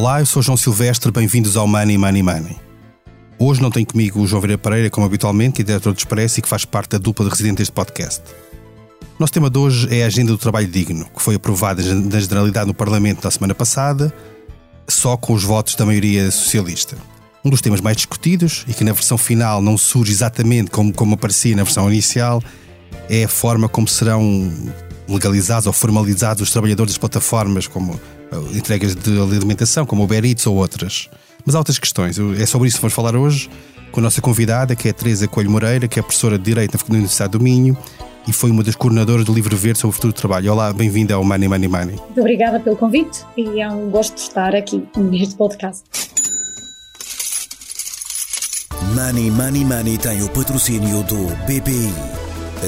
Olá, eu sou João Silvestre, bem-vindos ao Money Money Money. Hoje não tenho comigo o João Vieira Pereira, como habitualmente, que é diretor do Expresso e que faz parte da dupla de residentes deste podcast. Nosso tema de hoje é a Agenda do Trabalho Digno, que foi aprovada na Generalidade no Parlamento na semana passada, só com os votos da maioria socialista. Um dos temas mais discutidos e que na versão final não surge exatamente como, como aparecia na versão inicial é a forma como serão legalizados ou formalizados os trabalhadores das plataformas como entregas de alimentação, como o Uber Eats ou outras. Mas há outras questões. É sobre isso que vamos falar hoje com a nossa convidada, que é a Teresa Coelho Moreira, que é professora de Direito na Universidade do Minho e foi uma das coordenadoras do Livro Verde sobre o futuro do trabalho. Olá, bem-vinda ao Money Money Money. Muito obrigada pelo convite e é um gosto de estar aqui neste podcast. Money Money Money tem o patrocínio do BPI.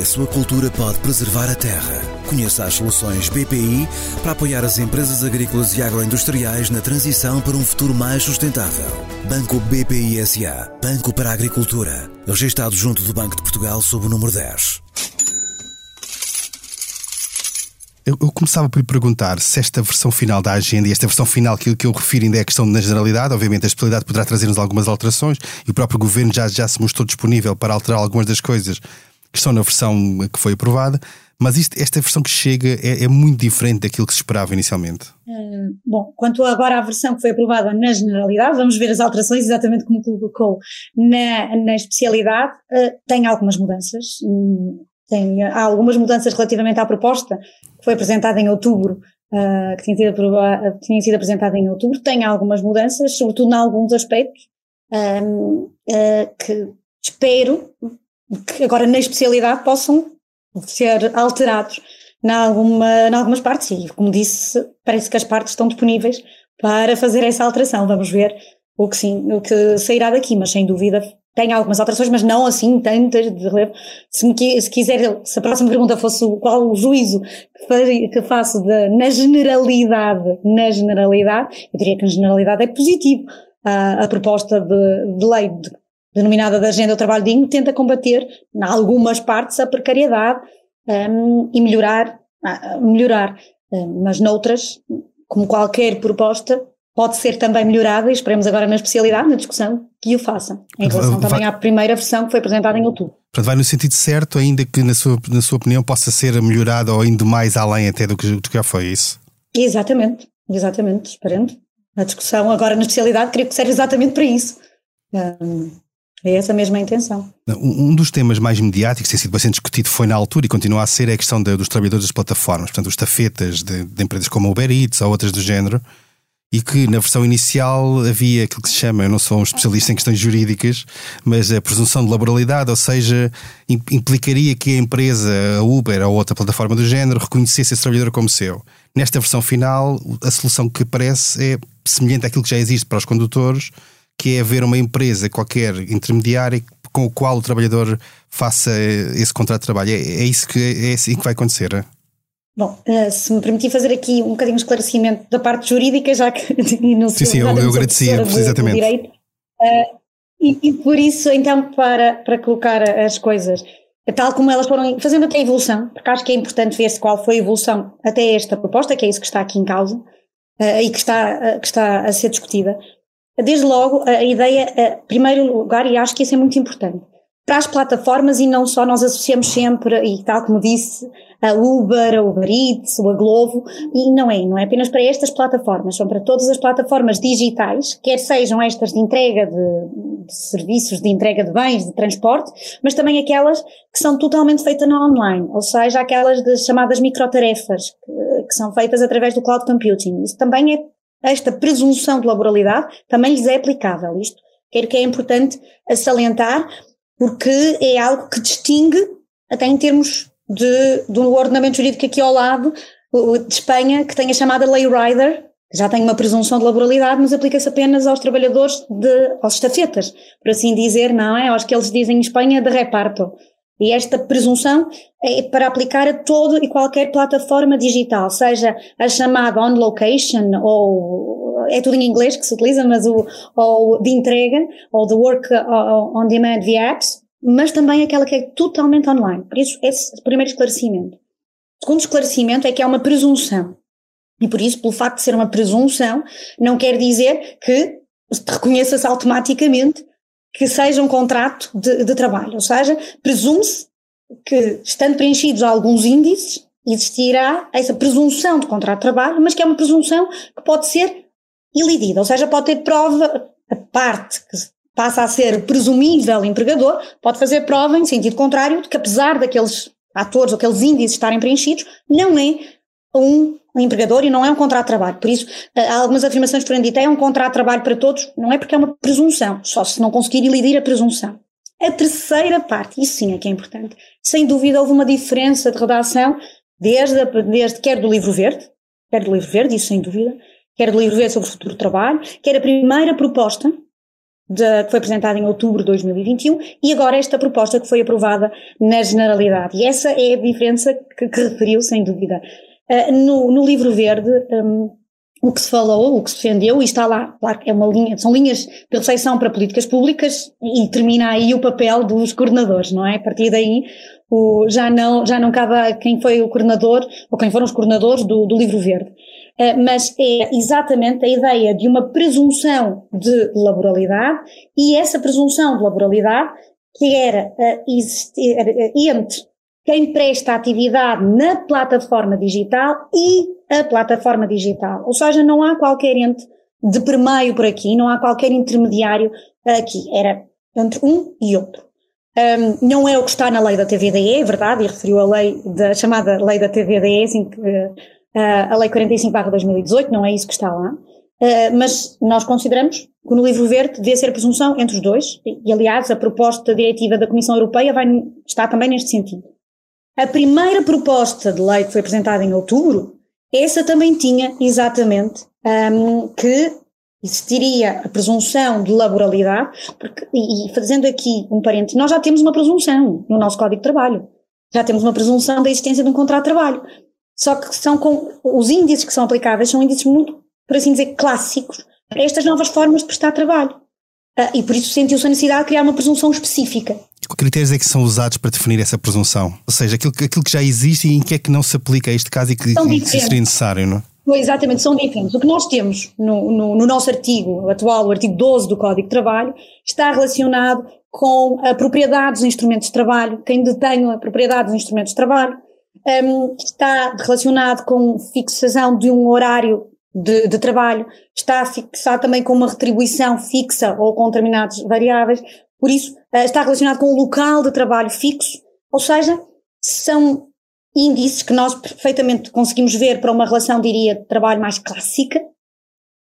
A sua cultura pode preservar a terra. Conheça as soluções BPI para apoiar as empresas agrícolas e agroindustriais na transição para um futuro mais sustentável. Banco BPI SA. Banco para a Agricultura. Registrado junto do Banco de Portugal sob o número 10. Eu, eu, começava por lhe perguntar se esta versão final da agenda e esta versão final, aquilo que eu refiro ainda é a questão da generalidade, obviamente a especialidade poderá trazer-nos algumas alterações e o próprio governo já, já se mostrou disponível para alterar algumas das coisas que estão na versão que foi aprovada, mas isto, esta versão que chega é, é, muito diferente daquilo que se esperava inicialmente. Uh, bom, quanto agora à versão que foi aprovada na generalidade, vamos ver as alterações exatamente como colocou na, na especialidade, uh, tem algumas mudanças. Um, tem, há algumas mudanças relativamente à proposta que foi apresentada em outubro, uh, que, tinha sido, tinha sido apresentada em outubro, tem algumas mudanças, sobretudo em alguns aspectos, um, uh, que espero que agora na especialidade possam ser alterados em, alguma, em algumas partes e, como disse, parece que as partes estão disponíveis para fazer essa alteração. Vamos ver o que sim, o que sairá daqui, mas sem dúvida tem algumas alterações, mas não assim tantas de relevo. Se, me, se quiser, se a próxima pergunta fosse qual o juízo que, faço de, na generalidade, na generalidade, eu diria que na generalidade é positivo. A, a proposta de, de lei de, denominada da Agenda do Trabalho Digno tenta combater, em algumas partes, a precariedade um, e melhorar, uh, melhorar. Um, mas noutras, como qualquer proposta, pode ser também melhorada e esperemos agora na especialidade, na discussão, que o façam, em relação vai, também à primeira versão que foi apresentada em outubro. Portanto, vai no sentido certo, ainda que na sua, na sua opinião possa ser melhorada ou indo mais além até do que, do que já foi isso? Exatamente, exatamente, esperando. A discussão agora na especialidade creio que serve exatamente para isso. Um, é essa mesma a intenção. Um dos temas mais mediáticos, que tem sido bastante discutido, foi na altura e continua a ser a questão de, dos trabalhadores das plataformas, portanto, os tafetas de, de empresas como Uber Eats ou outras do género, e que na versão inicial havia aquilo que se chama, eu não sou um especialista em questões jurídicas, mas a presunção de laboralidade, ou seja, implicaria que a empresa, a Uber ou outra plataforma do género, reconhecesse esse trabalhador como seu. Nesta versão final, a solução que aparece é semelhante àquilo que já existe para os condutores, que é haver uma empresa qualquer intermediária com o qual o trabalhador faça esse contrato de trabalho. É, é isso que, é assim que vai acontecer. É? Bom, uh, se me permitir fazer aqui um bocadinho de esclarecimento da parte jurídica, já que não Sim, sim, eu, eu agradecia, exatamente. Direito, uh, e, e, por isso, então, para, para colocar as coisas tal como elas foram fazendo até a evolução, porque acho que é importante ver-se qual foi a evolução até esta proposta, que é isso que está aqui em causa uh, e que está, que está a ser discutida. Desde logo, a ideia, em primeiro lugar, e acho que isso é muito importante, para as plataformas e não só, nós associamos sempre, e tal como disse, a Uber, a Uber Eats, a Glovo, e não é, não é apenas para estas plataformas, são para todas as plataformas digitais, quer sejam estas de entrega de, de serviços, de entrega de bens, de transporte, mas também aquelas que são totalmente feitas no online, ou seja, aquelas de chamadas microtarefas, que, que são feitas através do cloud computing. Isso também é, esta presunção de laboralidade também lhes é aplicável. Isto quero que é importante salientar, porque é algo que distingue, até em termos de, de um ordenamento jurídico aqui ao lado, de Espanha, que tem a chamada Lei Rider, que já tem uma presunção de laboralidade, mas aplica-se apenas aos trabalhadores, de, aos estafetas, por assim dizer, não é? Aos que eles dizem em Espanha de reparto. E esta presunção é para aplicar a todo e qualquer plataforma digital, seja a chamada on location ou é tudo em inglês que se utiliza, mas o ou de entrega ou de work on demand via apps, mas também aquela que é totalmente online. Por isso, esse primeiro esclarecimento. O segundo esclarecimento é que há uma presunção. E por isso, pelo facto de ser uma presunção, não quer dizer que reconheça-se automaticamente que seja um contrato de, de trabalho. Ou seja, presume-se que, estando preenchidos alguns índices, existirá essa presunção de contrato de trabalho, mas que é uma presunção que pode ser ilidida, ou seja, pode ter prova, a parte que passa a ser presumível empregador, pode fazer prova em sentido contrário de que apesar daqueles atores, aqueles índices estarem preenchidos, não é um empregador e não é um contrato de trabalho. Por isso, há algumas afirmações foram ditas, é um contrato de trabalho para todos, não é porque é uma presunção, só se não conseguir elidir a presunção. A terceira parte, isso sim é que é importante, sem dúvida houve uma diferença de redação desde, desde quer do livro verde, quer do livro verde, isso sem dúvida, quer do livro verde sobre o futuro do trabalho, quer a primeira proposta de, que foi apresentada em outubro de 2021 e agora esta proposta que foi aprovada na generalidade. E essa é a diferença que, que referiu, sem dúvida. Uh, no, no, livro verde, um, o que se falou, o que se defendeu, e está lá, claro que é uma linha, são linhas de reflexão para políticas públicas e termina aí o papel dos coordenadores, não é? A partir daí o, já, não, já não cabe a quem foi o coordenador ou quem foram os coordenadores do, do livro verde. Eh, mas é exatamente a ideia de uma presunção de laboralidade e essa presunção de laboralidade que era eh, existir eh, entre quem presta atividade na plataforma digital e a plataforma digital. Ou seja, não há qualquer ente de permeio por aqui, não há qualquer intermediário aqui. Era entre um e outro. Um, não é o que está na lei da TVDE, é verdade, e referiu a lei da chamada lei da TVDE, assim que a Lei 45-2018, não é isso que está lá, mas nós consideramos que no livro verde devia ser presunção entre os dois, e aliás a proposta diretiva da Comissão Europeia vai, está também neste sentido. A primeira proposta de lei que foi apresentada em outubro, essa também tinha exatamente um, que existiria a presunção de laboralidade, porque, e, fazendo aqui um parente, nós já temos uma presunção no nosso Código de Trabalho. Já temos uma presunção da existência de um contrato de trabalho. Só que são com os índices que são aplicáveis são índices muito, por assim dizer, clássicos para estas novas formas de prestar trabalho. Uh, e por isso sentiu-se a necessidade de criar uma presunção específica. Que critérios é que são usados para definir essa presunção? Ou seja, aquilo, aquilo que já existe e em que é que não se aplica a este caso e que, que seria necessário, não é? Exatamente, são diferentes. O que nós temos no, no, no, nosso artigo atual, o artigo 12 do Código de Trabalho, está relacionado com a propriedade dos instrumentos de trabalho, quem detém a propriedade dos instrumentos de trabalho, um, está relacionado com fixação de um horário de, de, trabalho, está fixado também com uma retribuição fixa ou com determinadas variáveis, por isso está relacionado com o local de trabalho fixo, ou seja, são índices que nós perfeitamente conseguimos ver para uma relação, diria, de trabalho mais clássica,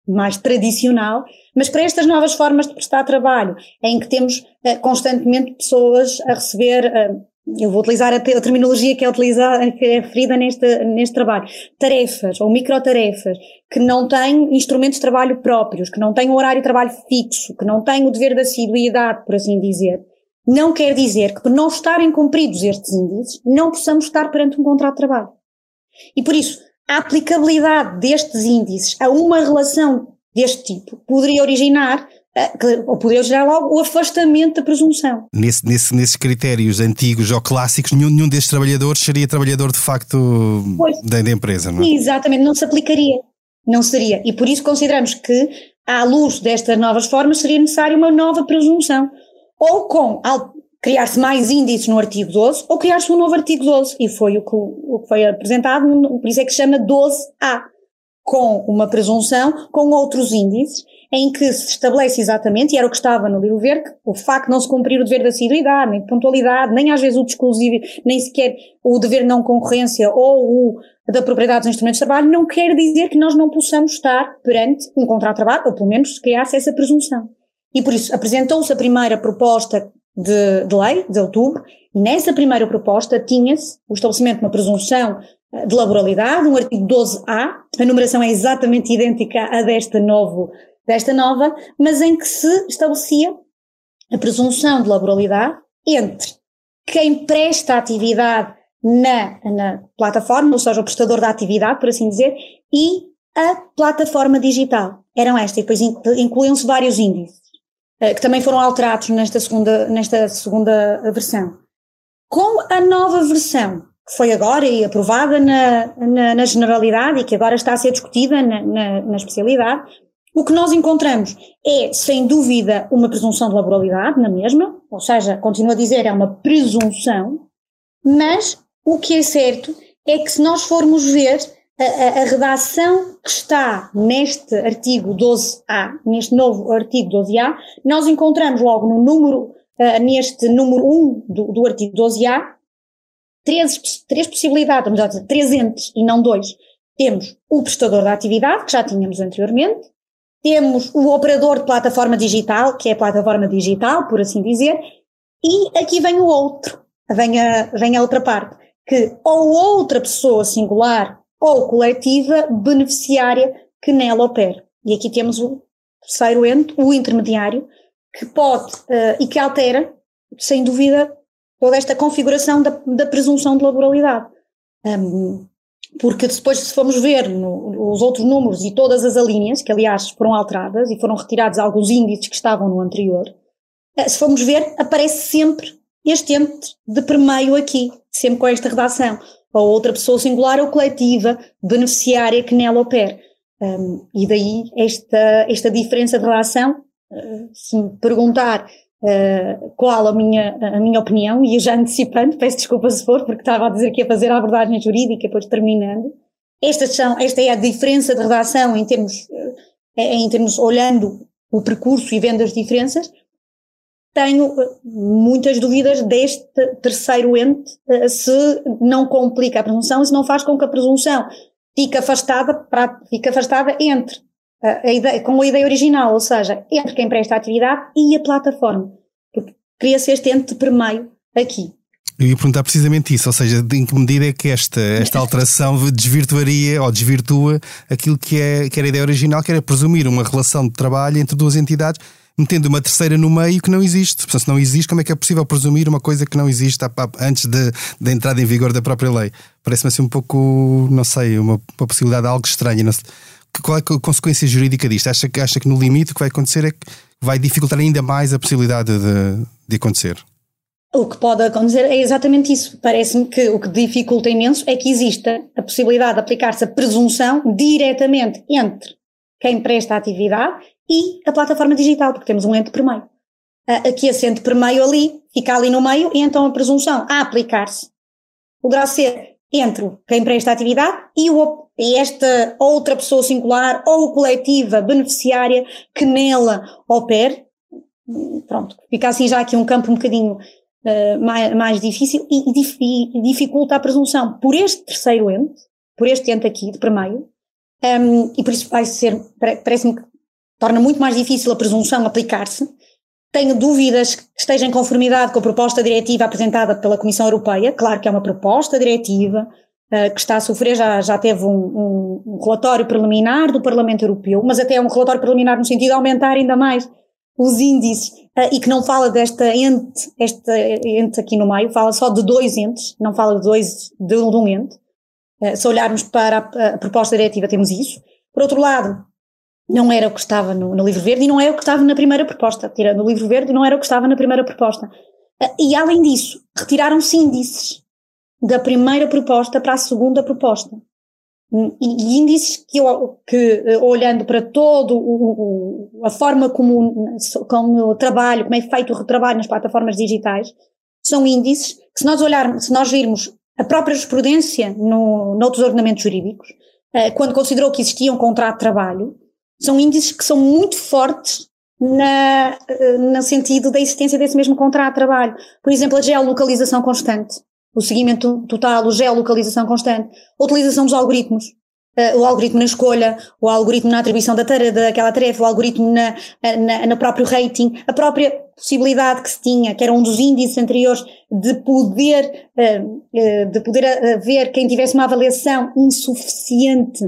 mais tradicional, mas para estas novas formas de prestar trabalho, em que temos uh, constantemente pessoas a receber uh, eu vou utilizar a, a terminologia que é utilizada, que é referida neste, neste trabalho, tarefas ou microtarefas, que não têm instrumentos de trabalho próprios, que não têm um horário de trabalho fixo, que não têm o dever de assiduidade, por assim dizer, não quer dizer que por não estarem cumpridos estes índices, não possamos estar perante um contrato de trabalho. E por isso, a aplicabilidade destes índices a uma relação deste tipo poderia originar é, ou poder gerar logo o afastamento da presunção. Nesse, nesse, nesses critérios antigos ou clássicos, nenhum, nenhum destes trabalhadores seria trabalhador de facto da, da, empresa, não é? Exatamente, não se aplicaria. Não seria. E por isso consideramos que, à luz destas novas formas, seria necessária uma nova presunção. Ou com criar-se mais índices no artigo 12, ou criar-se um novo artigo 12. E foi o que, o que foi apresentado, por isso é que se chama 12A, com uma presunção, com outros índices, em que se estabelece exatamente, e era o que estava no livro verde, o facto de não se cumprir o dever de assiduidade, nem de pontualidade, nem às vezes o de exclusivo, nem sequer o dever de não concorrência ou o da propriedade dos instrumentos de trabalho, não quer dizer que nós não possamos estar perante um contrato de trabalho, ou pelo menos criar-se essa presunção. E por isso apresentou-se a primeira proposta de, de lei, de outubro, e nessa primeira proposta tinha-se o estabelecimento de uma presunção eh, de laboralidade, um artigo 12A, a numeração é exatamente idêntica à desta novo desta nova, mas em que se estabelecia a presunção de laboralidade entre quem presta atividade na, na plataforma, ou seja, o prestador da atividade, por assim dizer, e a plataforma digital. Eram estas, e depois incluíam-se vários índices, eh, que também foram alterados nesta segunda, nesta segunda versão. Com a nova versão, que foi agora e aprovada na, na, na generalidade e que agora está a ser discutida na, na, na especialidade, o que nós encontramos é, sem dúvida, uma presunção de laboralidade na mesma, ou seja, continuo a dizer, é uma presunção, mas o que é certo é que se nós formos ver a, a, a, redação que está neste artigo 12A, neste novo artigo 12A, nós encontramos logo no número, uh, neste número 1 do, do artigo 12A, três, três possibilidades, vamos dizer, três entes e não dois. Temos o prestador da atividade, que já tínhamos anteriormente, temos o operador de plataforma digital, que é a plataforma digital, por assim dizer, e aqui vem o outro, vem a, vem a outra parte, que ou outra pessoa singular ou coletiva beneficiária que nela opera. E aqui temos o terceiro ente, o intermediário, que pode uh, e que altera, sem dúvida, toda esta configuração da, da presunção de laboralidade. Um, porque depois, se formos ver no, os outros números e todas as alíneas, que aliás foram alteradas e foram retirados alguns índices que estavam no anterior, uh, se formos ver, aparece sempre este ente de permeio aqui, sempre com esta redação ou outra pessoa singular ou coletiva beneficiária que nela opera. Um, e daí esta, esta diferença de relação, uh, se me perguntar qual a minha, a minha opinião, e já antecipando, peço desculpa se for, porque estava a dizer que ia fazer a abordagem jurídica, depois terminando, estas são, esta é a diferença de redação em termos, uh, em termos olhando o percurso e vendo as diferenças, tenho eh, muitas dúvidas deste terceiro ente eh, se não complica a presunção e se não faz com que a presunção fique afastada, para, fique afastada entre a, ideia, com a ideia original, ou seja, entre quem presta a atividade e a plataforma. Porque cria-se este ente de permeio aqui. Eu ia perguntar precisamente isso, ou seja, em que medida é que esta, esta alteração desvirtuaria ou desvirtua aquilo que, é, que era a ideia original, que era presumir uma relação de trabalho entre duas entidades metendo uma terceira no meio que não existe. Portanto, se não existe, como é que é possível presumir uma coisa que não existe antes da entrada em vigor da própria lei? Parece-me assim um pouco, não sei, uma, uma possibilidade algo estranha. Não sei. Qual é a consequência jurídica disto? Acha que, acha que no limite o que vai acontecer é que vai dificultar ainda mais a possibilidade de, de acontecer? O que pode acontecer é exatamente isso. Parece-me que o que dificulta imenso é que exista a possibilidade de aplicar-se a presunção diretamente entre quem presta a atividade e a plataforma digital, porque temos um ente por meio. Aqui esse ente por meio ali, fica ali no meio, e então a presunção a aplicar-se poderá ser entre quem presta a atividade e, o, e esta outra pessoa singular ou coletiva beneficiária que nela opere. Pronto, fica assim já aqui um campo um bocadinho uh, mais, mais difícil e, e, dificulta a presunção por este terceiro ente, por este ente aqui de meio, um, e por isso vai ser, parece-me que torna muito mais difícil a presunção aplicar-se. Tenho dúvidas que esteja em conformidade com a proposta diretiva apresentada pela Comissão Europeia. Claro que é uma proposta diretiva que está a sofrer, já, já teve um, um, um, relatório preliminar do Parlamento Europeu, mas até um relatório preliminar no sentido de aumentar ainda mais os índices uh, e que não fala desta ente, esta ente aqui no meio, fala só de dois entes, não fala de dois, de, um ente. Uh, se olharmos para a, proposta diretiva temos isso. Por outro lado, não era o que estava no, no, livro verde e não é o que estava na primeira proposta. Tirando o livro verde, não era o que estava na primeira proposta. E além disso, retiraram-se índices da primeira proposta para a segunda proposta. E, índices que, eu, que ah, olhando para todo o, o, a forma como, como o trabalho, como é feito o retrabalho nas plataformas digitais, são índices que se nós olharmos, se nós virmos a própria jurisprudência no, noutros ordenamentos jurídicos, ah, quando considerou que existia um contrato de trabalho, são índices que são muito fortes na, eh, no sentido da existência desse mesmo contrato de trabalho. Por exemplo, a geolocalização constante, o seguimento total, a geolocalização constante, a utilização dos algoritmos, uh, o algoritmo na escolha, o algoritmo na atribuição da tarefa, daquela tarefa, o algoritmo na, eh, na, no próprio rating, a própria possibilidade que se tinha, que era um dos índices anteriores, de poder, uh, de poder ver quem tivesse uma avaliação insuficiente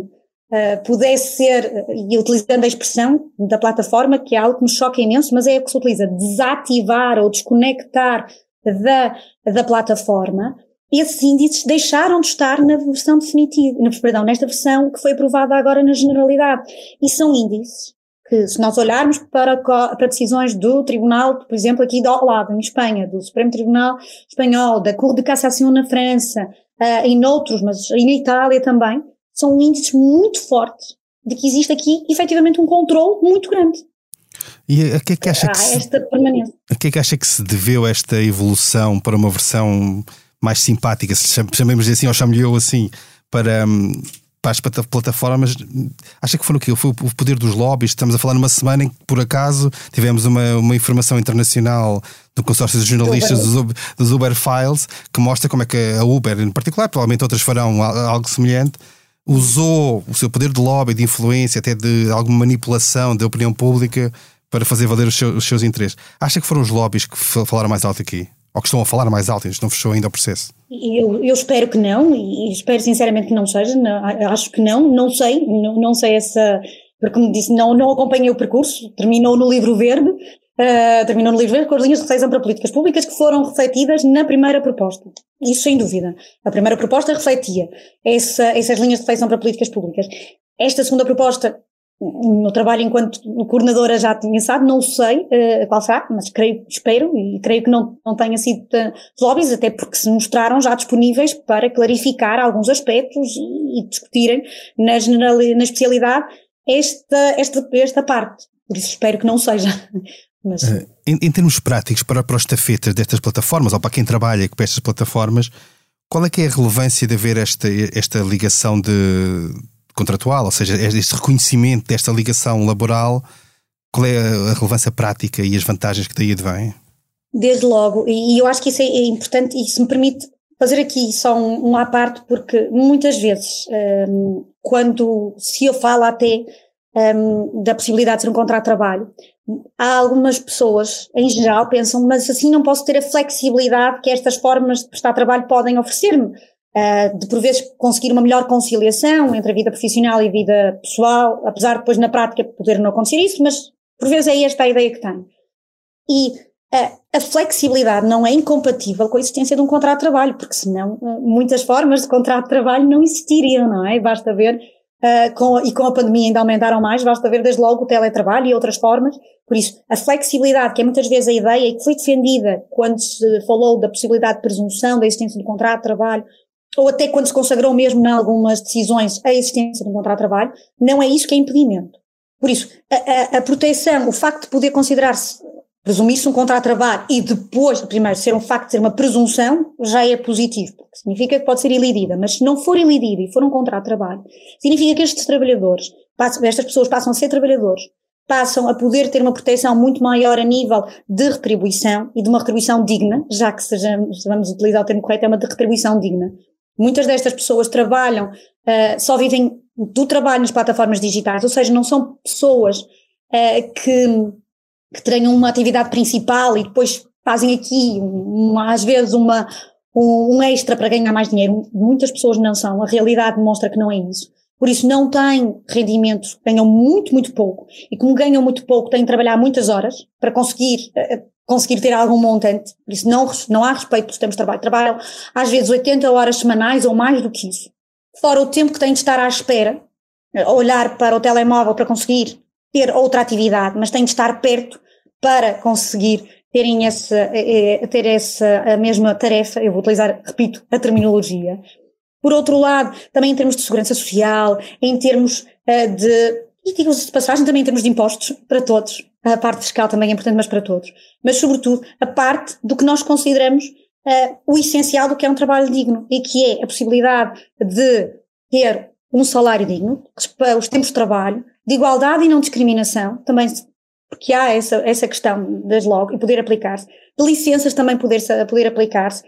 pudesse ser, e utilizando a expressão da plataforma, que é algo que me choca imenso, mas é o que se utiliza, desativar ou desconectar da, da plataforma, esses índices deixaram de estar na versão definitiva, perdão, nesta versão que foi aprovada agora na generalidade. E são índices que, se nós olharmos para, para decisões do Tribunal, por exemplo, aqui do lado, em Espanha, do Supremo Tribunal Espanhol, da Cour de Cassação na França, uh, em outros, mas na Itália também, são índices muito fortes de que existe aqui efetivamente um controle muito grande. E a que é que acha que, se, esta permanência. a que é que acha que se deveu esta evolução para uma versão mais simpática, se chamemos assim ou chamo-lhe eu assim, para, hum, para as plataformas, acha que foi o quê? Foi o poder dos lobbies? Estamos a falar numa semana em que, por acaso, tivemos uma, uma informação internacional do consórcio de jornalistas dos Uber, dos Uber Files que mostra como é que a Uber, em particular, provavelmente outras farão algo semelhante, usou o seu poder de lobby, de influência, até de alguma manipulação da opinião pública para fazer valer os seus, os seus interesses. Acha que foram os lobbies que falaram mais alto aqui? Ou que estão a falar mais alto, isto não fechou ainda o processo? Eu, eu espero que não, e espero sinceramente que não seja, não, acho que não, não sei, não, não sei essa, porque como disse, não, não acompanhei o percurso, terminou no livro verde, uh, terminou no livro verde com as linhas de reflexão para políticas públicas que foram refletidas na primeira proposta. Isso sem dúvida. A primeira proposta refletia essa, essas linhas de reflexão para políticas públicas. Esta segunda proposta no trabalho enquanto coordenadora já tinha estado, não sei uh, qual será, mas creio, espero e creio que não, não tenha sido uh, lobbies, até porque se mostraram já disponíveis para clarificar alguns aspectos e, e discutirem na, general, na especialidade esta, esta, esta parte. Por isso espero que não seja. Mas... Uh, em, em, termos práticos, para, para os estafetas destas plataformas, ou para quem trabalha com estas plataformas, qual é que é a relevância de haver esta, esta ligação de contratual, ou seja, este reconhecimento desta ligação laboral, qual é a relevância prática e as vantagens que daí advêm? Desde logo, e eu acho que isso é importante e se me permite fazer aqui só um, um à parte, porque muitas vezes, um, quando se eu falo até um, da possibilidade de ser um contrato de trabalho, há algumas pessoas, em geral, pensam, mas assim não posso ter a flexibilidade que estas formas de prestar trabalho podem oferecer-me. Uh, de por vezes conseguir uma melhor conciliação entre a vida profissional e a vida pessoal, apesar de depois na prática poder não acontecer isso, mas por vezes é esta a ideia que tenho. E uh, a flexibilidade não é incompatível com a existência de um contrato de trabalho, porque senão uh, muitas formas de contrato de trabalho não existiriam, não é? Basta ver, com, e com a pandemia ainda aumentaram mais, basta ver desde logo o teletrabalho e outras formas. Por isso, a flexibilidade, que é muitas vezes a ideia e que foi defendida quando se falou da possibilidade de presunção da existência de um contrato de trabalho, ou até quando se consagrou mesmo em algumas decisões a existência de um contrato de trabalho, não é isso que é impedimento. Por isso, a, a, a proteção, o facto de poder considerar-se, presumir-se um contrato de trabalho e depois, primeiro, ser um facto ser uma presunção, já é positivo, porque significa que pode ser ilidida, mas se não for ilidida e for um contrato de trabalho, significa que estes trabalhadores, estas pessoas passam a ser trabalhadores, passam a poder ter uma proteção muito maior a nível de retribuição e de uma retribuição digna, já que sejamos, vamos utilizar o termo correto, é uma de retribuição digna. Muitas destas pessoas trabalham, uh, só vivem do trabalho nas plataformas digitais, ou seja, não são pessoas uh, que, que tenham uma atividade principal e depois fazem aqui, às vezes, uma, um, um extra para ganhar mais dinheiro. Muitas pessoas não são, a realidade demonstra que não é isso. Por isso não têm rendimentos, ganham muito, muito pouco. E como ganham muito pouco, têm de trabalhar muitas horas para conseguir uh, conseguir ter algum montante, por isso não, não há respeito pelos tempos de trabalho. Trabalham às vezes 80 horas semanais ou mais do que isso. Fora o tempo que têm de estar à espera, olhar para o telemóvel para conseguir ter outra atividade, mas têm de estar perto para conseguir terem essa, eh, eh, ter essa a mesma tarefa, eu vou utilizar, repito, a terminologia. Por outro lado, também em termos de segurança social, em termos uh, de, e digo-se de passagem, também em termos de impostos para todos, a parte fiscal também é importante, mas para todos. Mas, sobretudo, a parte do que nós consideramos uh, o essencial do que é um trabalho digno e que é a possibilidade de ter um salário digno, os tempos de trabalho, de igualdade e não discriminação, também porque há essa, essa questão, desde logo, e poder aplicar-se, de licenças também poder, poder aplicar-se,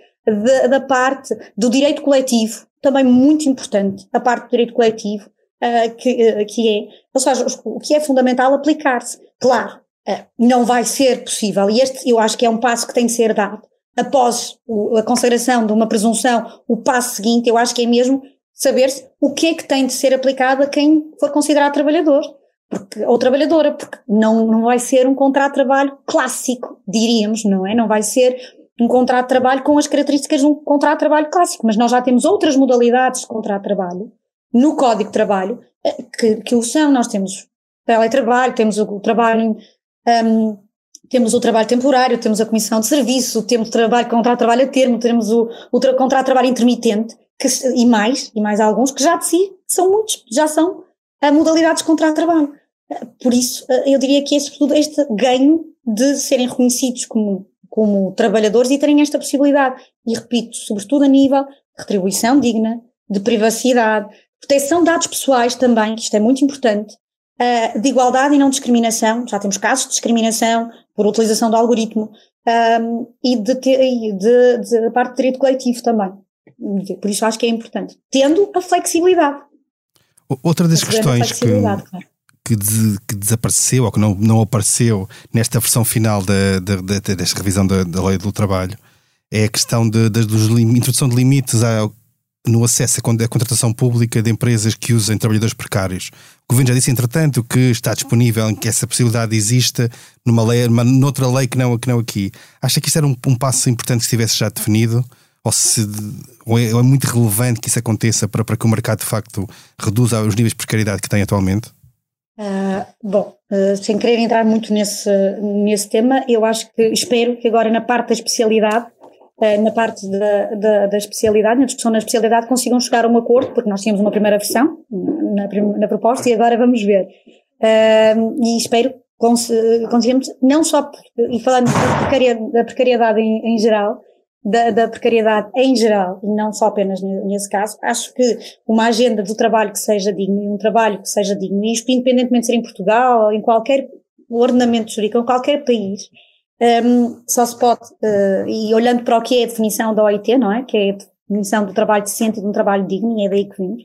da parte do direito coletivo, também muito importante, a parte do direito coletivo, uh, que, uh, que é, ou seja, o que é fundamental aplicar-se. Claro, uh, não vai ser possível, e este eu acho que é um passo que tem de ser dado. Após o, a consagração de uma presunção, o passo seguinte, eu acho que é mesmo saber-se o que é que tem de ser aplicado a quem for considerado trabalhador. Porque, ou trabalhadora, porque não, não vai ser um contrato de trabalho clássico, diríamos, não é? Não vai ser um contrato de trabalho com as características de um contrato de trabalho clássico, mas nós já temos outras modalidades de contrato de trabalho no Código de Trabalho eh, que, que o são. Nós temos teletrabalho, temos o trabalho, um, temos o trabalho temporário, temos a comissão de serviço, temos o trabalho, contrato de trabalho a termo, temos o, o contrato de trabalho intermitente, que, e mais, e mais alguns, que já de si são muitos, já são a modalidades de contrato de trabalho. Por isso, eu diria que este, este ganho de serem reconhecidos como, como trabalhadores e terem esta possibilidade, e repito, sobretudo a nível de retribuição digna, de privacidade, proteção de dados pessoais também, que isto é muito importante, de igualdade e não discriminação, já temos casos de discriminação por utilização do algoritmo, um, e de, de, de, de parte de direito coletivo também. Por isso acho que é importante. Tendo a flexibilidade. Outra das questões que, claro. que, de, que, desapareceu ou que não, não apareceu nesta versão final da, da, da desta revisão da, da, lei do trabalho é a questão dos introdução de limites ao, no acesso à contratação pública de empresas que usem trabalhadores precários. O governo já disse, entretanto, que está disponível, que essa possibilidade exista numa lei, noutra lei que não, que não aqui. Acha que isso era um, um passo importante que estivesse já definido? Ou, se, ou é, ou é, muito relevante que isso aconteça para, para que o mercado de facto reduza os níveis de precariedade que tem atualmente? Uh, bom, uh, sem querer entrar muito nesse, nesse tema, eu acho que espero que agora na parte da especialidade eh, na parte da, da, da, especialidade, na discussão na especialidade, consigam chegar a um acordo, porque nós tínhamos uma primeira versão na, na proposta e agora vamos ver. Uh, e espero que consigamos, não só, e falando da precariedade, da precariedade em, em geral, da, da, precariedade em geral, e não só apenas nesse caso, acho que uma agenda do trabalho que seja digno e um trabalho que seja digno, e isto independentemente de ser em Portugal ou em qualquer ordenamento jurídico, em qualquer país, um, só se pode, uh, e olhando para o que é a definição da OIT, não é? Que é a definição do trabalho decente e de um trabalho digno, e é daí que vimos,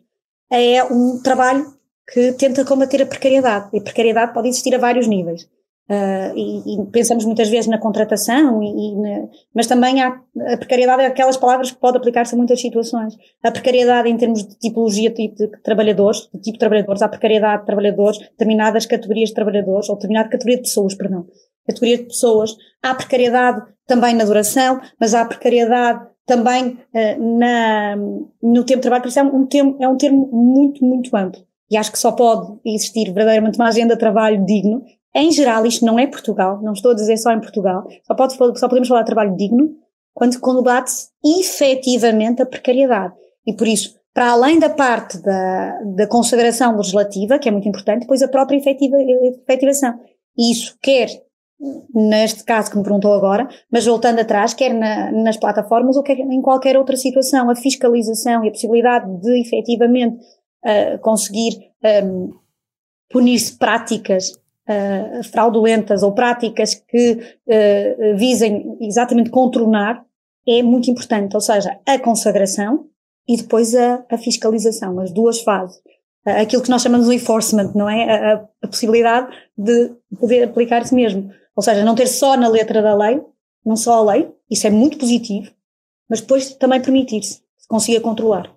é um trabalho que tenta combater a precariedade. E a precariedade pode existir a vários níveis. Uh, e, e, pensamos muitas vezes na contratação, e, e na, mas também há, a precariedade é aquelas palavras que pode aplicar-se a muitas situações. A precariedade em termos de tipologia de, de trabalhadores, de tipo de trabalhadores, há precariedade de trabalhadores, determinadas categorias de trabalhadores, ou determinada categoria de pessoas, perdão categoria de pessoas. Há precariedade também na duração, mas há precariedade também uh, na, no tempo de trabalho, por isso é um, termo, é um termo muito, muito amplo. E acho que só pode existir verdadeiramente uma agenda de trabalho digno. Em geral, isto não é Portugal, não estou a dizer só em Portugal, só, pode, só podemos falar de trabalho digno quando combate-se efetivamente a precariedade. E por isso, para além da parte da, da consideração legislativa, que é muito importante, depois a própria efetiva, efetivação. E isso quer neste caso que me perguntou agora, mas voltando atrás, quer na, nas plataformas ou quer em qualquer outra situação, a fiscalização e a possibilidade de efetivamente uh, conseguir um, punir-se práticas uh, fraudulentas ou práticas que uh, visem exatamente contornar é muito importante, ou seja, a consagração e depois a, a fiscalização, as duas fases aquilo que nós chamamos de enforcement, não é? A, a possibilidade de poder aplicar-se mesmo. Ou seja, não ter só na letra da lei, não só a lei, isso é muito positivo, mas depois também permitir-se, se consiga controlar.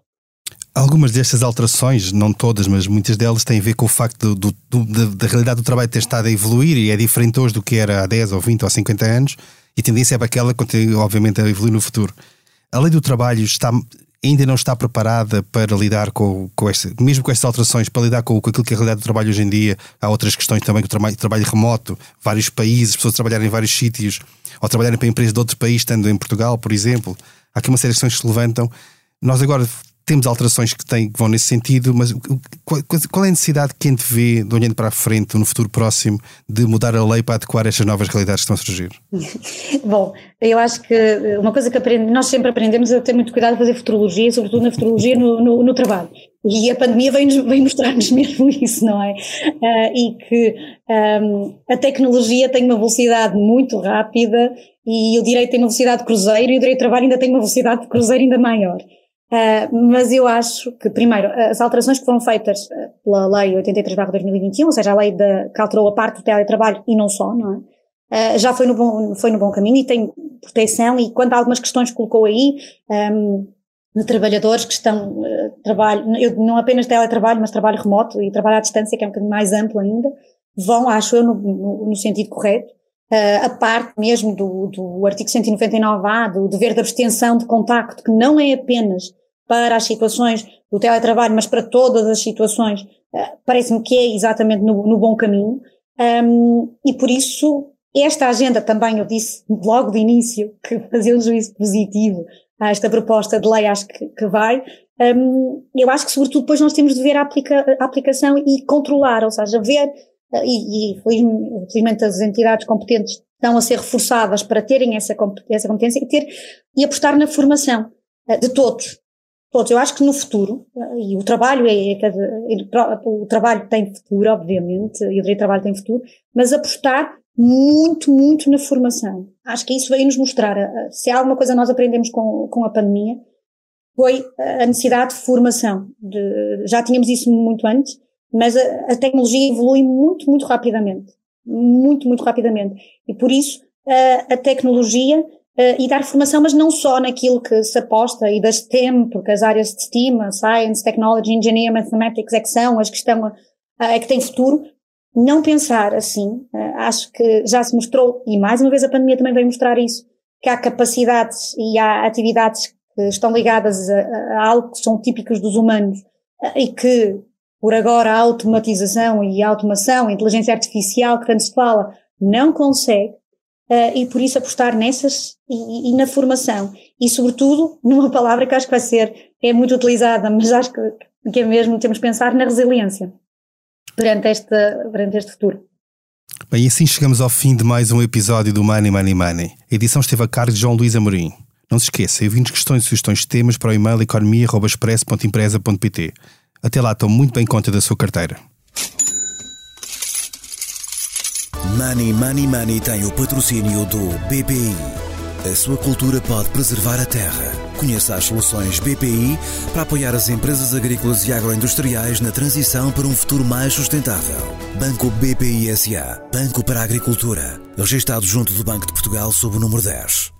Algumas destas alterações, não todas, mas muitas delas têm a ver com o facto do, do, da, da, realidade do trabalho ter estado a evoluir e é diferente hoje do que era há 10 ou 20 ou 50 anos e a tendência é para aquela, obviamente, a evoluir no futuro. A lei do trabalho está ainda não está preparada para lidar com, com esta, mesmo com estas alterações, para lidar com, com aquilo que é a realidade do trabalho hoje em dia. Há outras questões também, o trabalho, trabalho remoto, vários países, pessoas trabalharem em vários sítios, ou trabalharem para empresas de outro país, estando em Portugal, por exemplo. Há aqui uma série de questões que se levantam. Nós agora temos alterações que, têm, que vão nesse sentido, mas qual, é a necessidade que quem te vê, olhando para a frente, no futuro próximo, de mudar a lei para adequar estas novas realidades que estão a surgir? Bom, eu acho que uma coisa que aprendi, nós sempre aprendemos é ter muito cuidado a fazer futurologia, sobretudo na futurologia no, no, no trabalho. E a pandemia vem, vem mostrar-nos mesmo isso, não é? Uh, e que um, a tecnologia tem uma velocidade muito rápida e o direito tem uma velocidade de cruzeiro e o direito de trabalho ainda tem uma velocidade de cruzeiro ainda maior. Uh, mas eu acho que, primeiro, as alterações que foram feitas ah, pela Lei 83-2021, ou seja, a lei de, que alterou a parte do teletrabalho e não só, não é? Uh, já foi no, bom, foi no bom caminho e tem proteção e quanto a algumas questões que colocou aí, um, de trabalhadores que estão, uh, trabalho, eu, não apenas teletrabalho, mas trabalho remoto e trabalho à distância, que é um bocadinho mais amplo ainda, vão, acho eu, no, no, no sentido correto. Uh, a parte mesmo do, do artigo 199A, do dever de abstenção de contacto, que não é apenas para as situações do teletrabalho, mas para todas as situações, uh, parece-me que é exatamente no, no bom caminho. Um, e por isso, esta agenda também, eu disse logo de início que fazia um juízo positivo a esta proposta de lei, acho que, que vai, Um, eu acho que, sobretudo, depois nós temos de ver a, aplica, a aplicação e controlar, ou seja, ver, e, e felizmente as entidades competentes estão a ser reforçadas para terem essa, competência e, ter, e apostar na formação uh, de todos. Todos. Eu acho que no futuro, uh, e o trabalho é, é, o trabalho tem futuro, obviamente, e o direito de trabalho tem futuro, mas apostar muito, muito na formação. Acho que isso veio nos mostrar, se há alguma coisa nós aprendemos com, com a pandemia, foi a necessidade de formação. De, já tínhamos isso muito antes, mas a, a, tecnologia evolui muito, muito rapidamente. Muito, muito rapidamente. E por isso, a, a tecnologia e dar formação, mas não só naquilo que se aposta e das STEM, porque as áreas de STEAM, Science, Technology, Engineering, Mathematics, é que são as que estão, é que têm futuro, não pensar assim. Acho que já se mostrou, e mais uma vez a pandemia também veio mostrar isso, que há capacidades e há atividades que estão ligadas a, a algo que são típicos dos humanos e que, por agora, a automatização e a automação, a inteligência artificial que tanto se fala, não consegue, uh, e por isso apostar nessas e, e, na formação. E, sobretudo, numa palavra que acho que vai ser, é muito utilizada, mas acho que, que é mesmo, temos que pensar na resiliência perante este, perante este futuro. Bem, e assim chegamos ao fim de mais um episódio do Money Money Money. A edição esteve a cargo de João Luís Amorim. Não se esqueça, enviem-nos questões e sugestões de temas para o e-mail economia.express.empresa.pt. Até lá, estão muito bem conta da sua carteira. Money Money Money tem o patrocínio do BPI. A sua cultura pode preservar a terra. Conheça as soluções BPI para apoiar as empresas agrícolas e agroindustriais na transição para um futuro mais sustentável. Banco BPI SA. Banco para a Agricultura. Registrado junto do Banco de Portugal sob o número 10.